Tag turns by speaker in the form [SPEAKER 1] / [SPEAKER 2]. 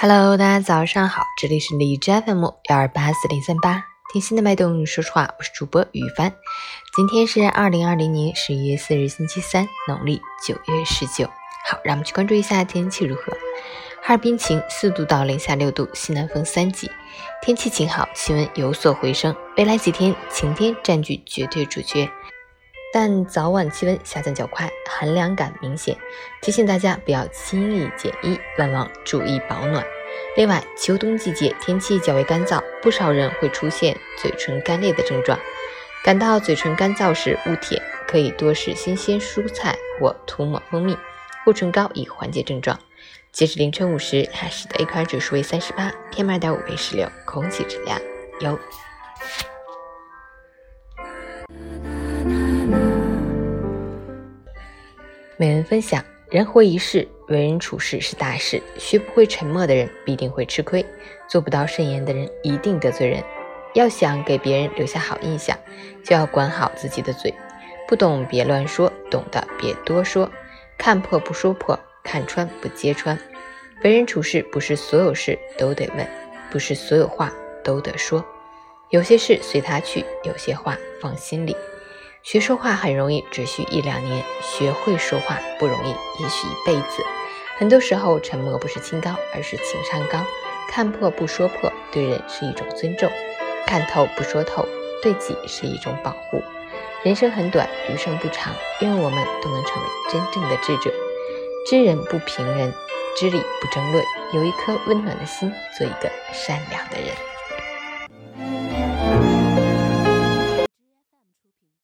[SPEAKER 1] Hello，大家早上好，这里是荔枝 FM 幺二八四零三八，听心的脉动，说实话，我是主播雨帆。今天是二零二零年十一月四日，星期三，农历九月十九。好，让我们去关注一下天气如何。哈尔滨晴，四度到零下六度，西南风三级，天气晴好，气温有所回升。未来几天，晴天占据绝对主角。但早晚气温下降较快，寒凉感明显，提醒大家不要轻易减衣，万望注意保暖。另外，秋冬季节天气较为干燥，不少人会出现嘴唇干裂的症状。感到嘴唇干燥时勿舔，可以多食新鲜蔬菜或涂抹蜂蜜、护唇膏以缓解症状。截至凌晨五时，海市的 AQI 指数为三十八，PM 二点五为十六，空气质量优。每人分享：人活一世，为人处事是大事。学不会沉默的人，必定会吃亏；做不到慎言的人，一定得罪人。要想给别人留下好印象，就要管好自己的嘴。不懂别乱说，懂的别多说。看破不说破，看穿不揭穿。为人处事，不是所有事都得问，不是所有话都得说。有些事随他去，有些话放心里。学说话很容易，只需一两年；学会说话不容易，也许一辈子。很多时候，沉默不是清高，而是情商高。看破不说破，对人是一种尊重；看透不说透，对己是一种保护。人生很短，余生不长，愿我们都能成为真正的智者。知人不评人，知理不争论，有一颗温暖的心，做一个善良的人。